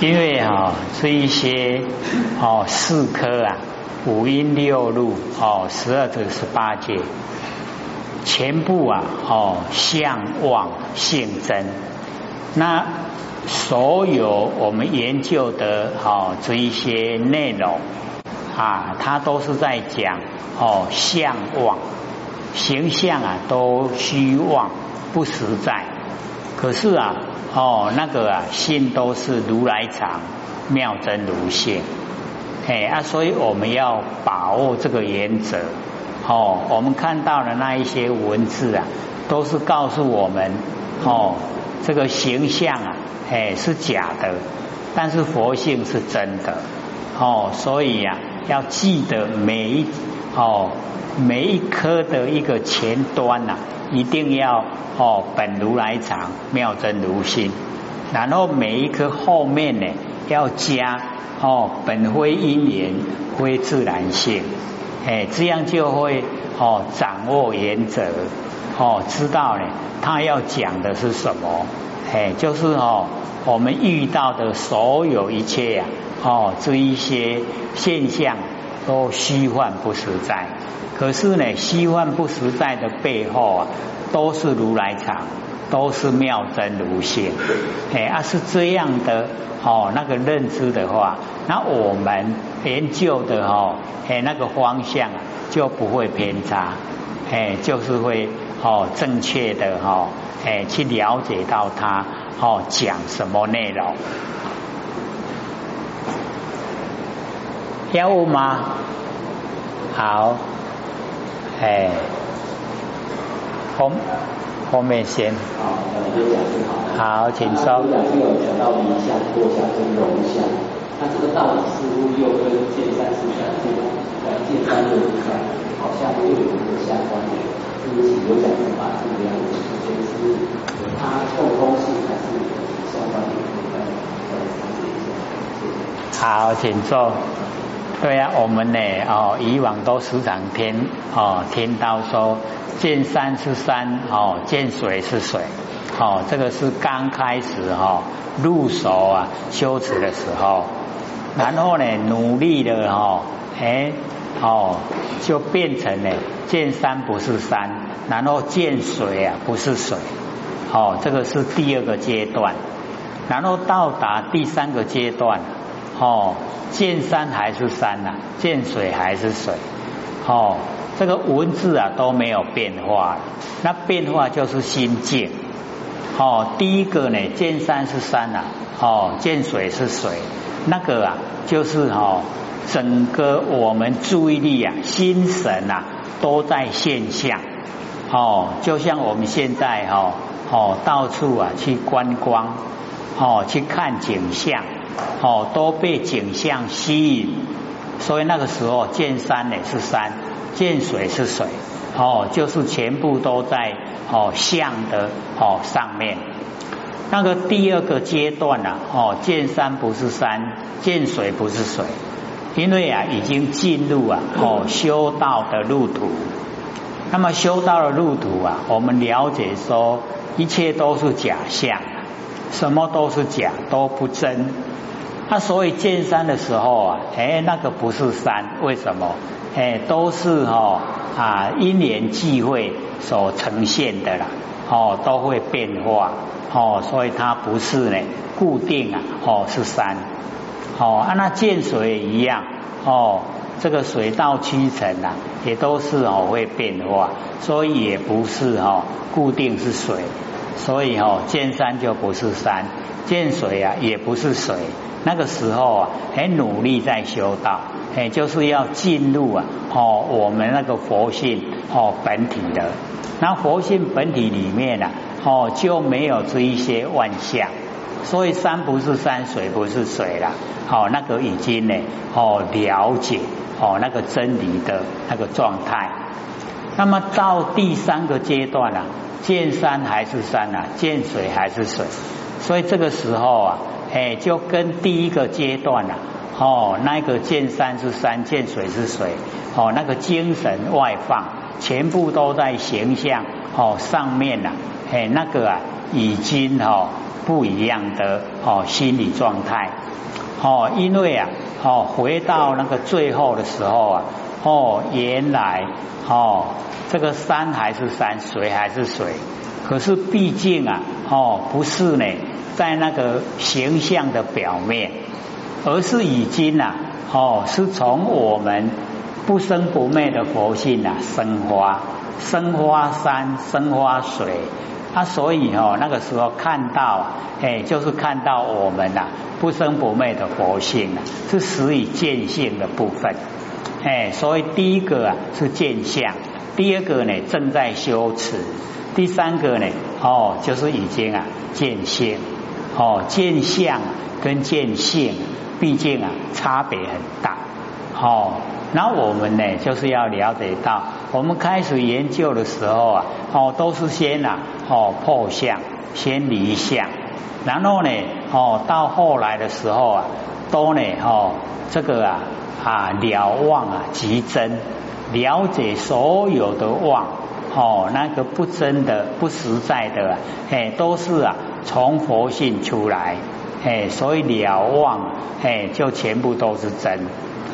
因为哈这一些哦四科啊，五阴六路哦十二指十八界，全部啊哦相望性真，那所有我们研究的哦这一些内容啊，它都是在讲哦相望形象啊都虚妄不实在，可是啊。哦，那个啊，心都是如来藏，妙真如性，哎啊，所以我们要把握这个原则。哦，我们看到的那一些文字啊，都是告诉我们，哦，这个形象啊，哎是假的，但是佛性是真的。哦，所以呀，要记得每一哦每一颗的一个前端呐。一定要哦，本如来藏，妙真如心，然后每一颗后面呢要加哦，本非因缘，非自然性，哎，这样就会哦掌握原则，哦知道呢，他要讲的是什么，哎，就是哦我们遇到的所有一切呀，哦这一些现象都虚幻不实在。可是呢，虚幻不实在的背后啊，都是如来藏，都是妙真如性。哎，啊是这样的哦，那个认知的话，那我们研究的哦，哎那个方向就不会偏差，哎就是会哦正确的哈，哎去了解到它哦讲什么内容。要吗？好。哎，后后面先。好，好。请说。讲就有讲到离相、多相跟容相，那这个道理似乎又跟见山是相见，呃，见山又是，好像又有一个相关联。对不起，有讲的把这两者之间是它共通性还是相关联？好，请坐。对呀，我们呢哦，以往都时常听哦，听到说见山是山哦，见水是水哦，这个是刚开始哈入手啊修持的时候，然后呢努力的哈哎哦就变成了见山不是山，然后见水啊不是水哦，这个是第二个阶段，然后到达第三个阶段。哦，见山还是山呐，见水还是水，哦，这个文字啊都没有变化，那变化就是心境。哦，第一个呢，见山是山呐，哦，见水是水，那个啊就是哦，整个我们注意力啊、心神呐都在现象。哦，就像我们现在哦哦到处啊去观光，哦去看景象。哦，都被景象吸引，所以那个时候见山呢是山，见水是水，哦，就是全部都在哦相的哦上面。那个第二个阶段呢，哦，见山不是山，见水不是水，因为啊已经进入啊哦修道的路途。那么修道的路途啊，我们了解说一切都是假象，什么都是假，都不真。那所以见山的时候啊，哎，那个不是山，为什么？哎，都是哦啊因缘际会所呈现的啦，哦，都会变化，哦，所以它不是呢固定啊，哦是山，哦，啊那见水也一样，哦，这个水到七成啊，也都是哦会变化，所以也不是哦固定是水，所以哦见山就不是山，见水啊也不是水。那个时候啊，很努力在修道，哎，就是要进入啊，哦，我们那个佛性哦本体的，那佛性本体里面呢，哦就没有这一些万象，所以山不是山，水不是水了，哦，那个已经呢，哦了解哦那个真理的那个状态，那么到第三个阶段啊，见山还是山啊，见水还是水，所以这个时候啊。哎，就跟第一个阶段啊，哦，那个见山是山，见水是水，哦，那个精神外放，全部都在形象哦上面呐，哎，那个啊，已经哦不一样的哦心理状态。哦，因为啊哦回到那个最后的时候啊哦原来哦这个山还是山，水还是水，可是毕竟啊哦不是呢，在那个形象的表面，而是已经呐哦是从我们不生不灭的佛性啊生花生花山生花水。啊，所以哦，那个时候看到，哎，就是看到我们呐不生不灭的佛性啊，是始以见性的部分，哎，所以第一个啊是见相，第二个呢正在修持，第三个呢哦就是已经啊见性，哦见相跟见性，毕竟啊差别很大，哦。那我们呢，就是要了解到，我们开始研究的时候啊，哦，都是先呐，哦破相，先离相，然后呢，哦到后来的时候啊，都呢，哦这个啊啊了望啊即真，了解所有的望，哦那个不真的、不实在的，哎，都是啊从佛性出来，哎，所以了望，哎，就全部都是真。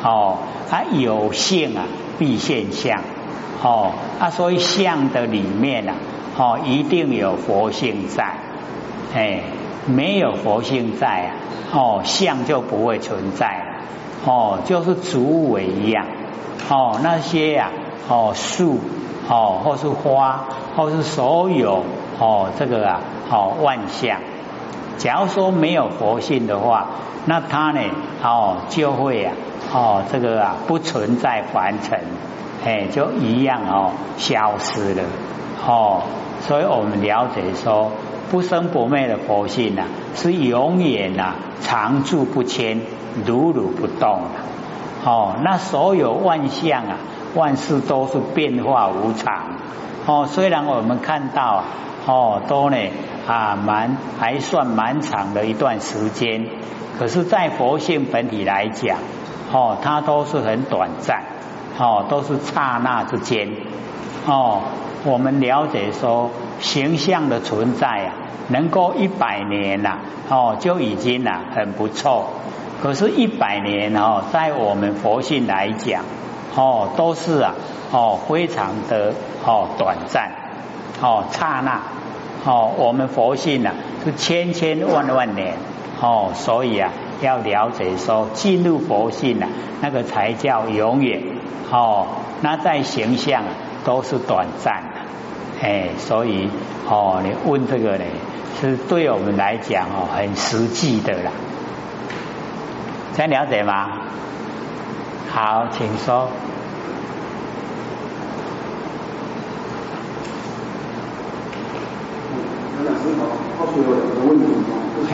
哦，它有性啊，必现象。哦，啊，所以相的里面啊，哦，一定有佛性在。哎，没有佛性在啊，哦，相就不会存在。哦，就是竹尾一样。哦，那些呀，哦，树，哦，或是花，或是所有，哦，这个啊，哦，万象。假如说没有佛性的话，那它呢，哦，就会啊。哦，这个啊不存在凡尘，哎，就一样哦，消失了哦。所以我们了解说，不生不灭的佛性呐，是永远呐常住不迁，如如不动。哦，那所有万象啊，万事都是变化无常。哦，虽然我们看到哦，都呢啊蛮还算蛮长的一段时间，可是，在佛性本体来讲。哦，它都是很短暂，哦，都是刹那之间，哦，我们了解说形象的存在啊，能够一百年呐，哦，就已经呐很不错。可是，一百年哦，在我们佛性来讲，哦，都是啊，哦，非常的哦短暂，哦，刹那，哦，我们佛性啊是千千万万年，哦，所以啊。要了解说进入佛性啊，那个才叫永远哦。那在形象都是短暂的，哎，所以哦，你问这个呢，是对我们来讲哦，很实际的啦。样了解吗？好，请说。老师好，告诉我两个问题就是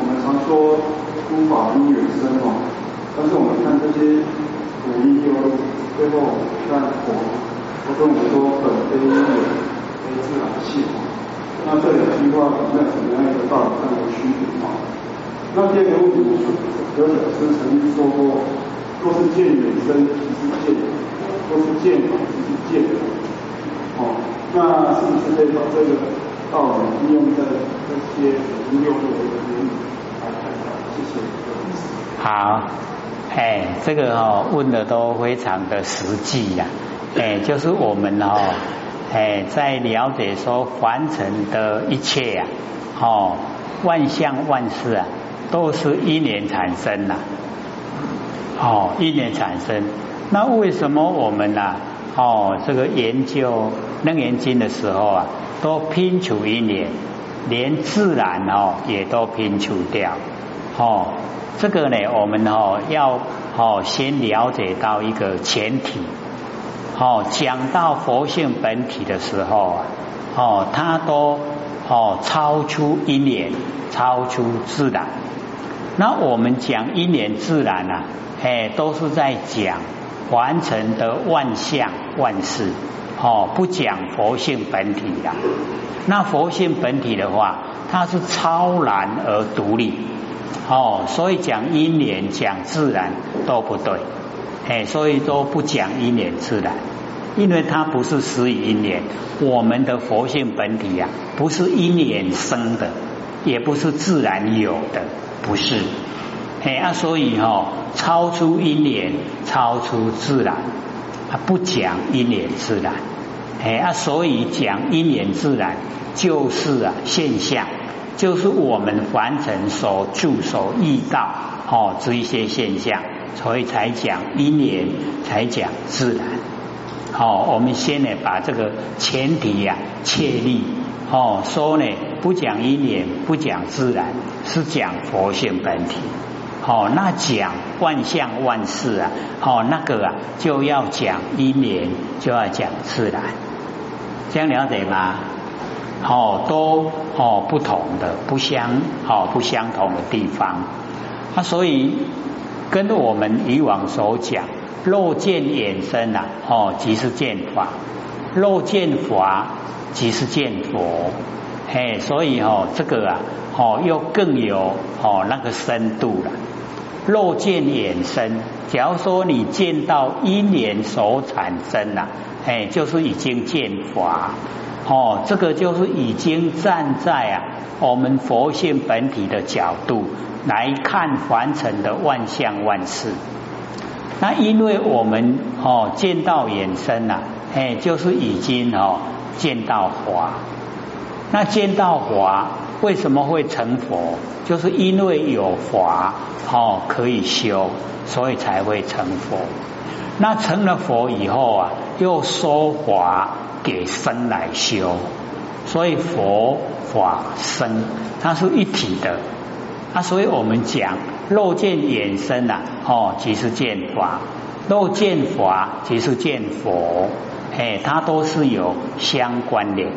我们常说。诸法因缘生嘛，但是我们看这些古义经，最后看佛，他跟我们说本非因缘，非自然性。那这两句话在怎么样一个道理上的区别啊？那第二个问题是，有老师曾经说过，若是见缘生，即是见；若是见法，即是见。哦，那是不是可以把这个道理应用在这些五六六的原理来看看？好，哎，这个哦问的都非常的实际呀，哎，就是我们哦，哎，在了解说凡尘的一切呀，哦，万象万事啊，都是因缘产生呐，哦，因缘产生，那为什么我们呐，哦，这个研究楞严经的时候啊，都拼除一念，连自然哦也都拼除掉。哦，这个呢，我们哦要哦先了解到一个前提。哦，讲到佛性本体的时候啊，哦，它都哦超出一念，超出自然。那我们讲因缘自然啊，哎，都是在讲完成的万象万事。哦，不讲佛性本体的。那佛性本体的话，它是超然而独立。哦，所以讲因缘讲自然都不对，哎，所以都不讲因缘自然，因为它不是始于因缘，我们的佛性本体呀，不是因缘生的，也不是自然有的，不是。哎啊，所以哈，超出因缘，超出自然，啊，不讲因缘自然。哎啊，所以讲因缘自然，就是啊现象，就是我们凡尘所住所遇到哦这一些现象，所以才讲因缘，才讲自然。好，我们先呢把这个前提呀确立。哦，说呢不讲因缘，不讲自然，是讲佛性本体。好，那讲万象万事啊，好那个啊就要讲因缘，就要讲自然，这样了解吗？好，都哦不同的，不相哦不相同的地方。那所以跟我们以往所讲，肉见衍生呐，哦即是见法，肉见法即是见佛。嘿，所以哦这个啊，哦又更有哦那个深度了。肉见衍生，假如说你见到因缘所产生呐，哎，就是已经见法哦，这个就是已经站在啊我们佛性本体的角度来看凡尘的万象万事。那因为我们哦见到衍生呐，哎，就是已经哦见到法。那见到法。为什么会成佛？就是因为有法哦可以修，所以才会成佛。那成了佛以后啊，又说法给身来修，所以佛法身它是一体的。那，所以我们讲肉见衍生呐，哦，即是见法；肉见法，即是见佛。哎，它都是有相关联。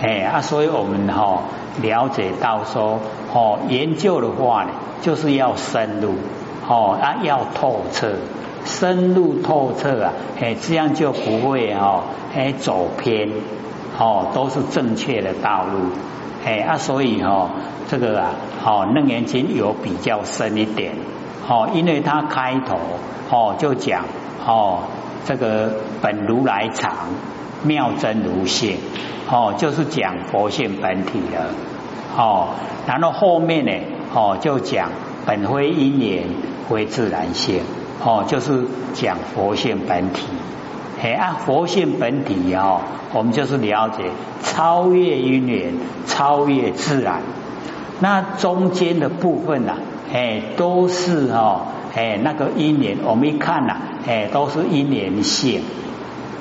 哎啊，所以我们哈了解到说，哦，研究的话呢，就是要深入，哦啊要透彻，深入透彻啊，哎这样就不会哦哎走偏，哦都是正确的道路，哎啊所以哈这个啊，哦楞严经有比较深一点，哦因为它开头哦就讲哦这个本如来藏，妙真如性。哦，就是讲佛性本体了，哦，然后后面呢，哦，就讲本非因缘，非自然性，哦，就是讲佛性本体。哎，啊佛性本体哦，我们就是了解超越因缘，超越自然。那中间的部分呢，哎，都是哦，哎，那个因缘，我们一看呐，哎，都是因缘性。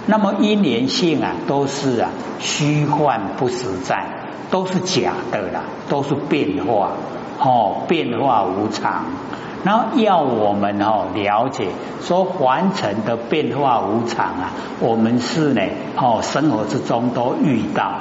那么因缘性啊，都是啊虚幻不实在，都是假的啦，都是变化哦，变化无常。然后要我们哦了解说凡尘的变化无常啊，我们是呢哦生活之中都遇到。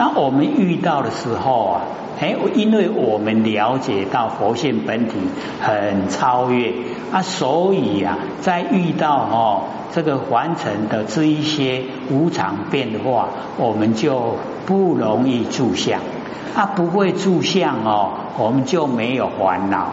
那我们遇到的时候啊，哎，因为我们了解到佛性本体很超越啊，所以啊，在遇到哦。这个凡尘的这一些无常变化，我们就不容易住相啊，不会住相哦，我们就没有烦恼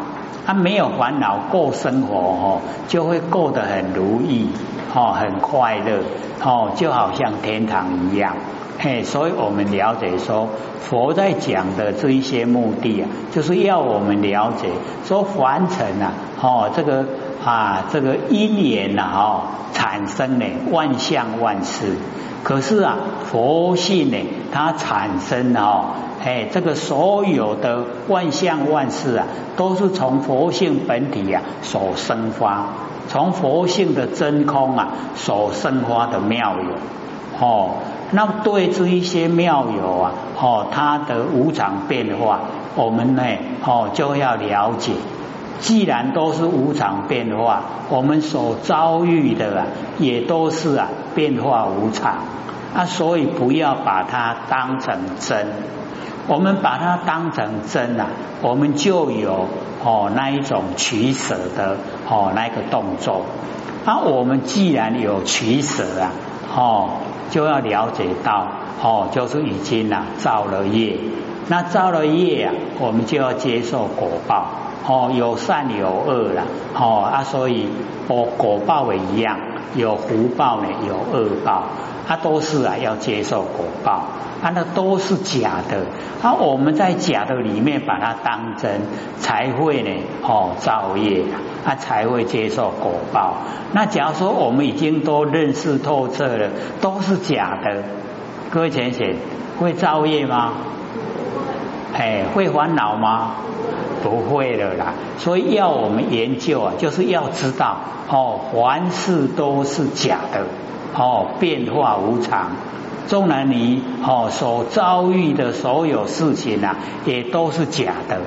啊，没有烦恼过生活哦，就会过得很如意哦，很快乐哦，就好像天堂一样嘿。所以我们了解说，佛在讲的这一些目的啊，就是要我们了解说凡尘啊，哦，这个。啊，这个因缘呐，哦，产生呢万象万事。可是啊，佛性呢，它产生哦，哎，这个所有的万象万事啊，都是从佛性本体呀所生发，从佛性的真空啊所生发的妙有。哦，那对这一些妙有啊，哦，它的无常变化，我们呢，哦，就要了解。既然都是无常变化，我们所遭遇的啊，也都是啊变化无常啊，所以不要把它当成真。我们把它当成真啊，我们就有哦那一种取舍的哦那个动作。啊，我们既然有取舍啊，哦就要了解到哦，就是已经啊造了业，那造了业啊，我们就要接受果报。哦，有善有恶啦，哦啊，所以哦果报也一样，有福报呢，有恶报，它都是啊要接受果报，啊那都是假的，啊我们在假的里面把它当真，才会呢哦造业，才会接受果报。那假如说我们已经都认识透彻了，都是假的，各位浅显会造业吗？哎，会烦恼吗？不会了啦。所以要我们研究啊，就是要知道哦，凡事都是假的哦，变化无常。纵然你哦所遭遇的所有事情啊，也都是假的，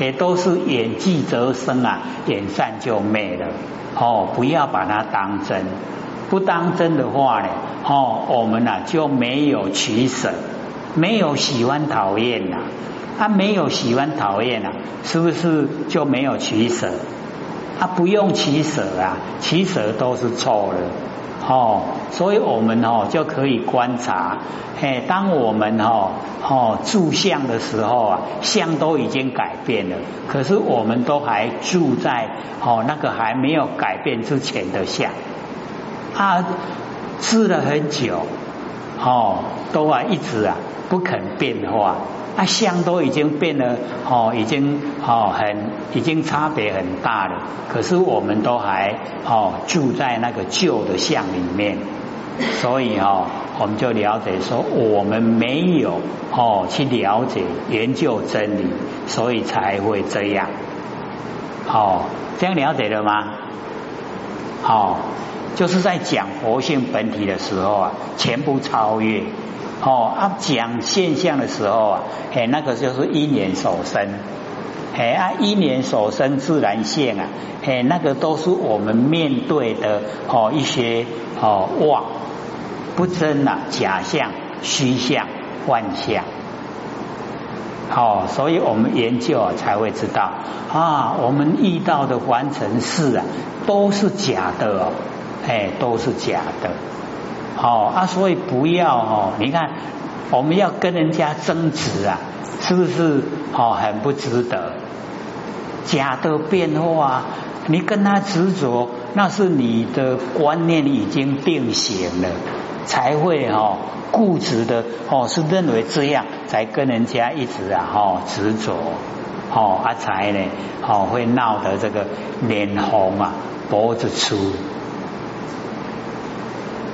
也都是眼即则生啊，眼散就灭了哦。不要把它当真，不当真的话呢，哦，我们呢就没有取舍，没有喜欢讨厌呐。他没有喜欢讨厌啊，是不是就没有取舍？他不用取舍啊，取舍都是错的哦。所以我们哦就可以观察，哎，当我们哦哦住相的时候啊，相都已经改变了，可是我们都还住在哦那个还没有改变之前的相，啊，治了很久哦，都啊一直啊不肯变化。啊，相都已经变了，哦，已经哦很，已经差别很大了。可是我们都还哦住在那个旧的相里面，所以哦，我们就了解说，我们没有哦去了解研究真理，所以才会这样。哦，这样了解了吗？哦，就是在讲活性本体的时候啊，全部超越。哦，啊，讲现象的时候啊，哎，那个就是因缘所生，哎啊，因缘所生自然现啊，哎，那个都是我们面对的哦一些哦妄不真呐，假象、虚象、幻象，哦，所以我们研究啊才会知道啊，我们遇到的凡尘事啊都是假的哦，哎，都是假的。哦啊，所以不要哦，你看我们要跟人家争执啊，是不是哦很不值得？假的变化，你跟他执着，那是你的观念已经定型了，才会哦固执的哦，是认为这样才跟人家一直啊哦执着哦啊才呢哦会闹得这个脸红啊脖子粗。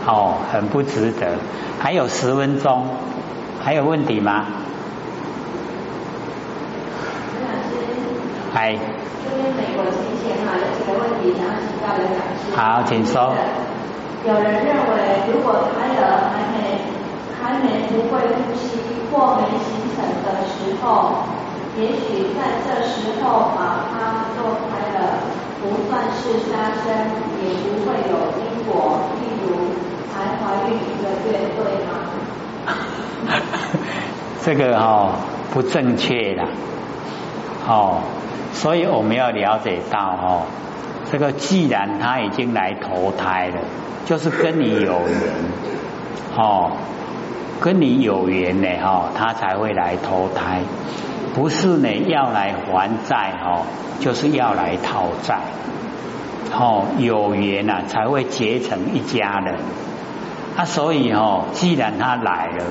哦，很不值得。还有十分钟，还有问题吗？嗨。这边美国之前哈有几个问题想要请教刘讲师。好，请说。有人认为，如果胎儿还没还没不会呼吸或没形成的时候，也许在这时候把它做开了，不算是杀生，也不会有因果。例如。还怀孕一个月，对吗？这个哈不正确的，哦，所以我们要了解到哦，这个既然他已经来投胎了，就是跟你有缘，哦，跟你有缘呢，哈，他才会来投胎，不是呢要来还债，哦，就是要来讨债，哦，有缘呐才会结成一家人。啊，所以哦，既然他来了，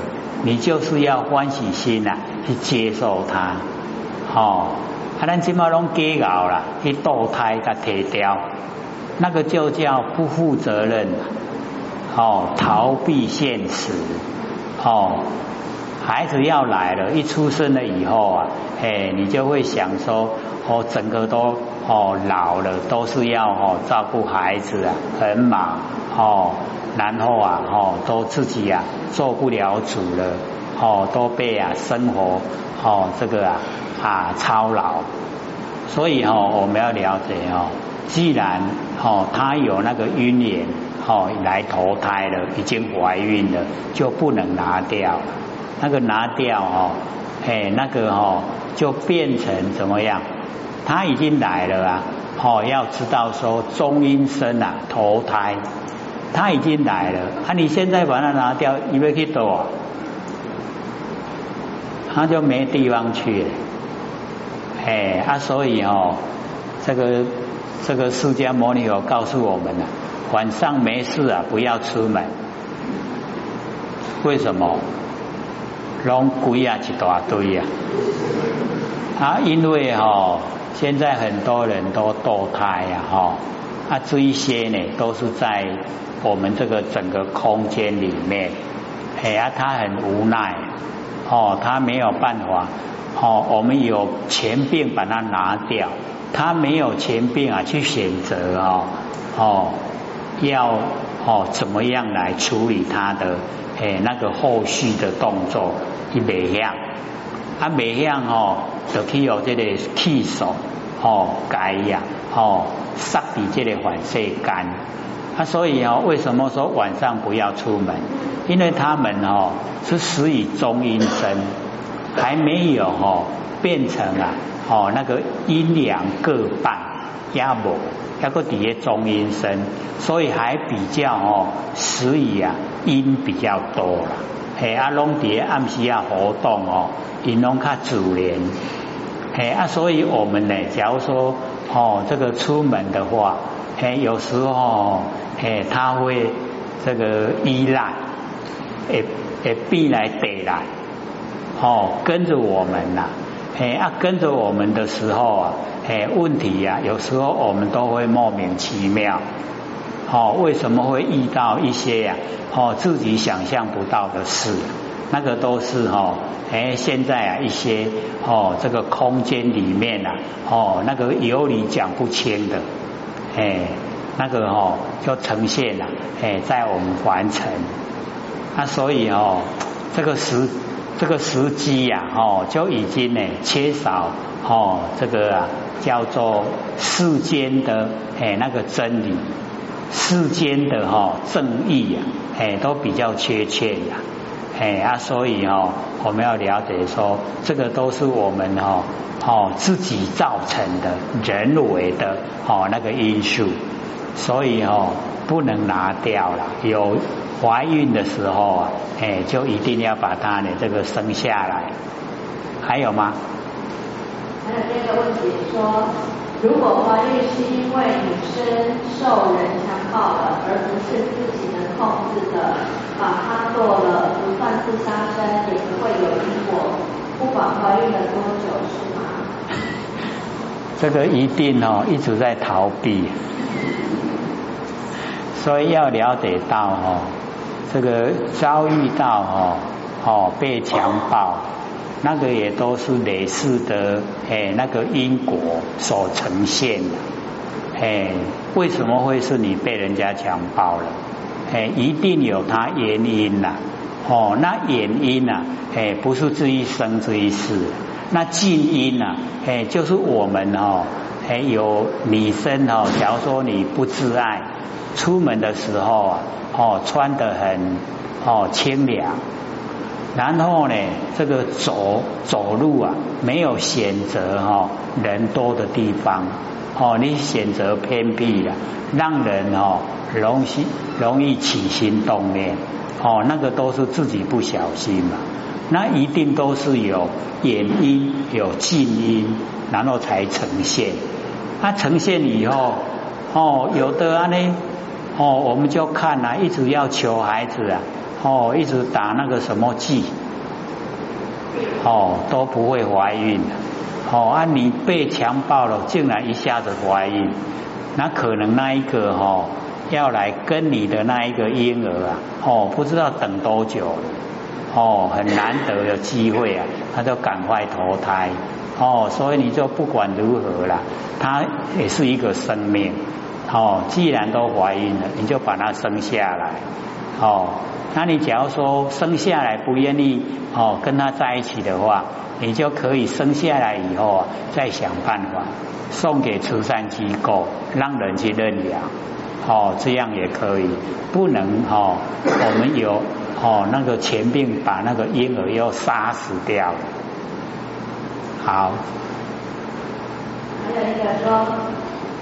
你就是要欢喜心呐，去接受他。哦，啊，咱今嘛拢给搞了，去堕胎他提掉，那个就叫不负责任，哦，逃避现实。哦，孩子要来了，一出生了以后啊，哎，你就会想说，哦，整个都哦老了，都是要哦照顾孩子啊，很忙哦。然后啊，哦，都自己啊做不了主了，哦，都被啊生活哦这个啊啊操劳，所以哦我们要了解哦，既然哦他有那个姻缘哦来投胎了，已经怀孕了，就不能拿掉，那个拿掉哦，哎那个哦就变成怎么样？他已经来了啊，哦要知道说中阴身啊投胎。他已经来了，啊！你现在把它拿掉，你要去躲，他就没地方去了。哎，啊，所以哦，这个这个释迦牟尼有告诉我们了，晚上没事啊，不要出门。为什么？龙龟啊，一大堆呀！啊，因为哈，现在很多人都堕胎呀，哈，啊，这一些呢，都是在我们这个整个空间里面，哎呀，他很无奈，哦，他没有办法，哦，我们有钱病把它拿掉，他没有钱病啊，去选择哦，哦，要哦怎么样来处理他的诶那个后续的动作，一袂样，啊袂样哦。就去有这个气手哦改呀哦杀敌这个反射干啊所以哦为什么说晚上不要出门？因为他们哦是始于中阴身，还没有哦变成啊哦那个阴阳各半压不那个底下中阴身，所以还比较哦始于啊阴比较多了。嘿，啊，拢伫暗时啊活动哦，因拢较自然。嘿，啊，所以我们呢，假如说哦，这个出门的话，嘿，有时候嘿，他会这个依赖，诶诶，必来得来，哦，跟着我们呐，嘿，啊，跟着我们的时候啊，嘿，问题呀，有时候我们都会莫名其妙。哦，为什么会遇到一些呀？哦，自己想象不到的事，那个都是哈，哎，现在啊一些哦，这个空间里面啊，哦，那个有理讲不清的，哎，那个哦就呈现了，哎，在我们完成，那所以哦，这个时这个时机呀，哦，就已经呢缺少哦，这个啊叫做世间的哎那个真理。世间的哈正义呀，哎，都比较缺欠呀，哎啊，所以哦，我们要了解说，这个都是我们哈哦自己造成的人为的哦那个因素，所以哦不能拿掉了。有怀孕的时候啊，哎，就一定要把它的这个生下来。还有吗？还有这个问题说。如果怀孕是因为女生受人强暴了，而不是自己能控制的，把它做了，不算是杀生，也不会有因果，不管怀孕了多久，是吗？这个一定哦，一直在逃避，所以要了解到哦，这个遭遇到哦哦被强暴。那个也都是类似的，哎，那个因果所呈现的，哎，为什么会是你被人家强暴了？哎，一定有它原因呐，哦，那原因呐，哎，不是这一生这一世，那近因呐，哎，就是我们哦，哎，有女生哦，假如说你不自爱，出门的时候啊，哦，穿得很哦清凉。然后呢，这个走走路啊，没有选择哈人多的地方哦，你选择偏僻的，让人哦容易容易起心动念哦，那个都是自己不小心嘛，那一定都是有原因有近因，然后才呈现。它呈现以后哦，有的啊呢哦，我们就看啊，一直要求孩子啊。哦，一直打那个什么剂，哦都不会怀孕的。哦啊，你被强暴了，竟然一下子怀孕，那可能那一个哈要来跟你的那一个婴儿啊，哦不知道等多久，哦很难得的机会啊，他就赶快投胎。哦，所以你就不管如何了，他也是一个生命。哦，既然都怀孕了，你就把它生下来。哦。那你假如说生下来不愿意哦跟他在一起的话，你就可以生下来以后啊再想办法送给慈善机构，让人去认养哦，这样也可以。不能哦，我们有哦那个前病把那个婴儿又杀死掉。好。还有一个说，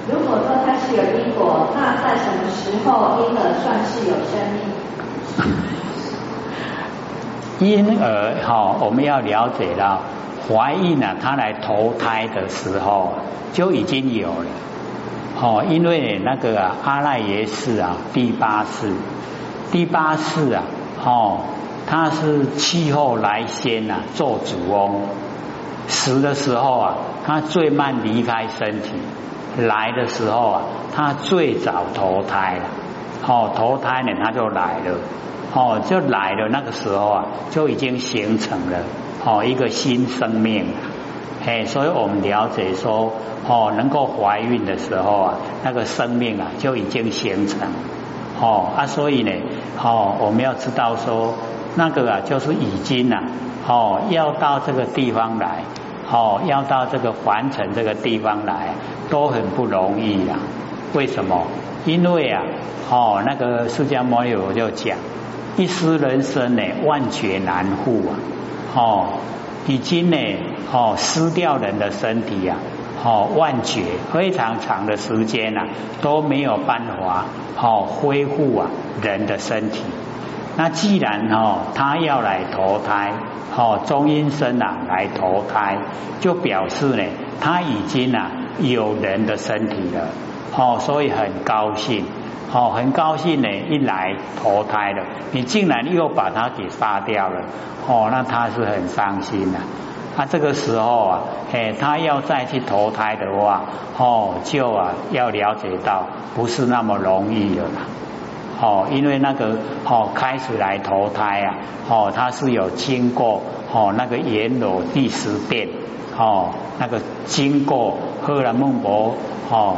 如果说它是有因果，那在什么时候婴儿算是有生命？因而哈，我们要了解到怀孕啊，他来投胎的时候就已经有了。哦，因为那个阿赖耶识啊第八世，第八世啊哦，他是气候来先呐做主翁，死的时候啊他最慢离开身体，来的时候啊他最早投胎了，哦投胎呢他就来了，哦就来了那个时候啊就已经形成了哦一个新生命。哎，所以我们了解说，哦，能够怀孕的时候啊，那个生命啊就已经形成，哦啊，所以呢，哦，我们要知道说，那个啊就是已经呐，哦，要到这个地方来，哦，要到这个凡尘这个地方来，都很不容易呀。为什么？因为啊，哦，那个释迦牟尼佛就讲，一失人生呢，万劫难复啊，哦。已经呢，哦，失掉人的身体呀，哦，万劫非常长的时间呐，都没有办法哦恢复啊人的身体。那既然哦他要来投胎，哦中阴身啊来投胎，就表示呢他已经啊有人的身体了，哦，所以很高兴，哦，很高兴呢一来投胎了，你竟然又把他给杀掉了。哦，那他是很伤心的。他这个时候啊，哎，他要再去投胎的话，哦，就啊要了解到不是那么容易的啦。哦，因为那个哦开始来投胎啊，哦，他是有经过哦那个阎罗第十殿，哦，那个经过喝了孟婆哦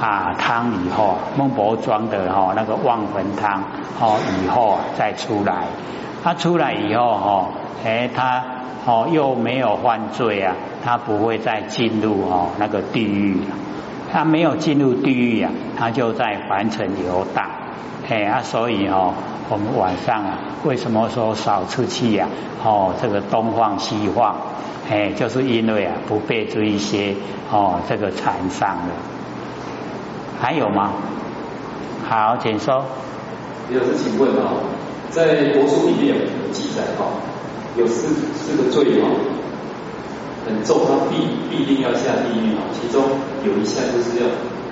啊汤以后，孟婆装的哈那个忘魂汤哦以后再出来。他出来以后，哈，哎，他哦又没有犯罪啊，他不会再进入哦那个地狱他没有进入地狱啊，他就在凡尘游荡。哎啊，所以哦，我们晚上啊，为什么说少出去呀？哦，这个东晃西晃，哎，就是因为啊，不被这一些哦这个缠上了。还有吗？好，请说。有事请问啊。在国书里面有记载哈，有四四个罪哈，很重，他必必定要下地狱哦。其中有一项就是要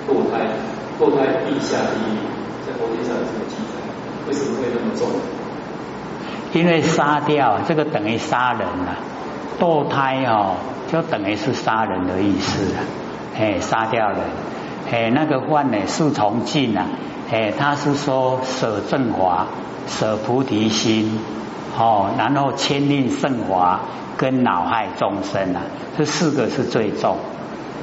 堕胎，堕胎必下地狱，在佛经上有这么记载？为什么会那么重？因为杀掉这个等于杀人了，堕胎哦，就等于是杀人的意思了，哎，杀掉人，哎，那个患呢是从尽啊，哎，他是说舍正华。舍菩提心，哦，然后千令圣华跟恼害众生啊，这四个是最重，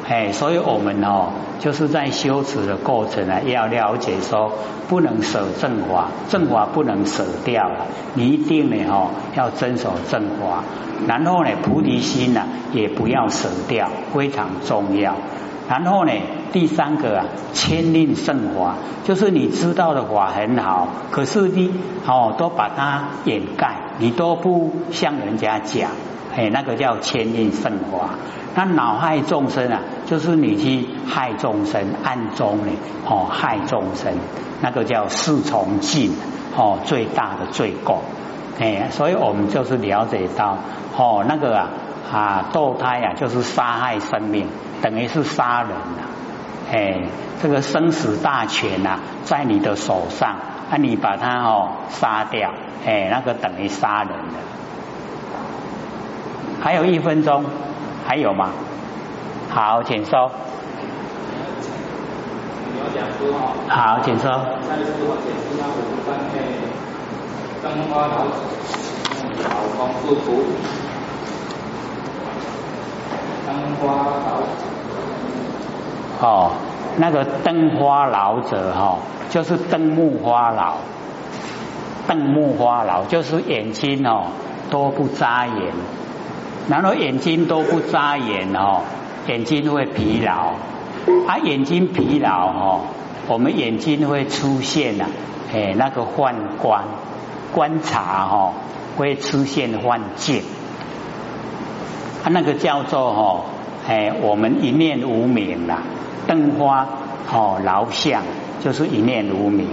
哎，所以我们哦，就是在修持的过程啊，要了解说，不能舍正华，正华不能舍掉了，你一定呢哦，要遵守正华，然后呢，菩提心呢，也不要舍掉，非常重要。然后呢，第三个啊，千令圣华，就是你知道的法很好，可是你哦都把它掩盖，你都不向人家讲，哎，那个叫千令圣华。那恼害众生啊，就是你去害众生，暗中呢哦害众生，那个叫四重尽哦最大的罪过。哎，所以我们就是了解到哦那个啊啊堕胎啊，就是杀害生命。等于是杀人了，哎，这个生死大权呐，在你的手上，啊，你把他哦杀掉，哎，那个等于杀人了。还有一分钟，还有吗？好，请说。好，请说。哦，那个灯花老者哈，就是灯目花老，灯目花老就是眼睛哦都不眨眼，然后眼睛都不眨眼哦，眼睛会疲劳，啊眼睛疲劳哦，我们眼睛会出现啊，哎那个幻观观察哈，会出现幻境。他那个叫做哦，哎，我们一念无明啦，灯花哦，劳相就是一念无明。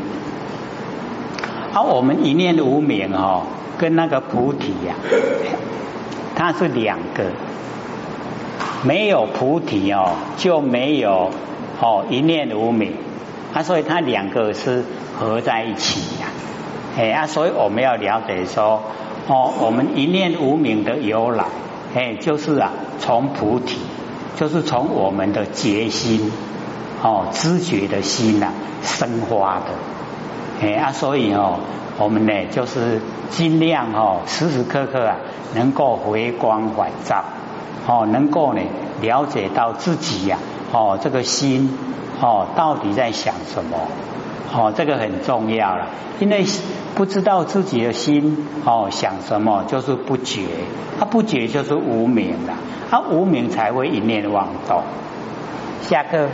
而我们一念无明哦，跟那个菩提呀，它是两个。没有菩提哦，就没有哦一念无明，啊，所以它两个是合在一起呀，哎啊，所以我们要了解说，哦，我们一念无明的由来，哎，就是啊，从菩提，就是从我们的觉心，哦，知觉的心呐生发的，哎啊，所以哦，我们呢就是尽量哦，时时刻刻啊，能够回光返照，哦，能够呢了解到自己呀，哦，这个心。哦，到底在想什么？哦，这个很重要了，因为不知道自己的心哦想什么，就是不觉，他不觉就是无名了，他无名才会一念妄动。下课。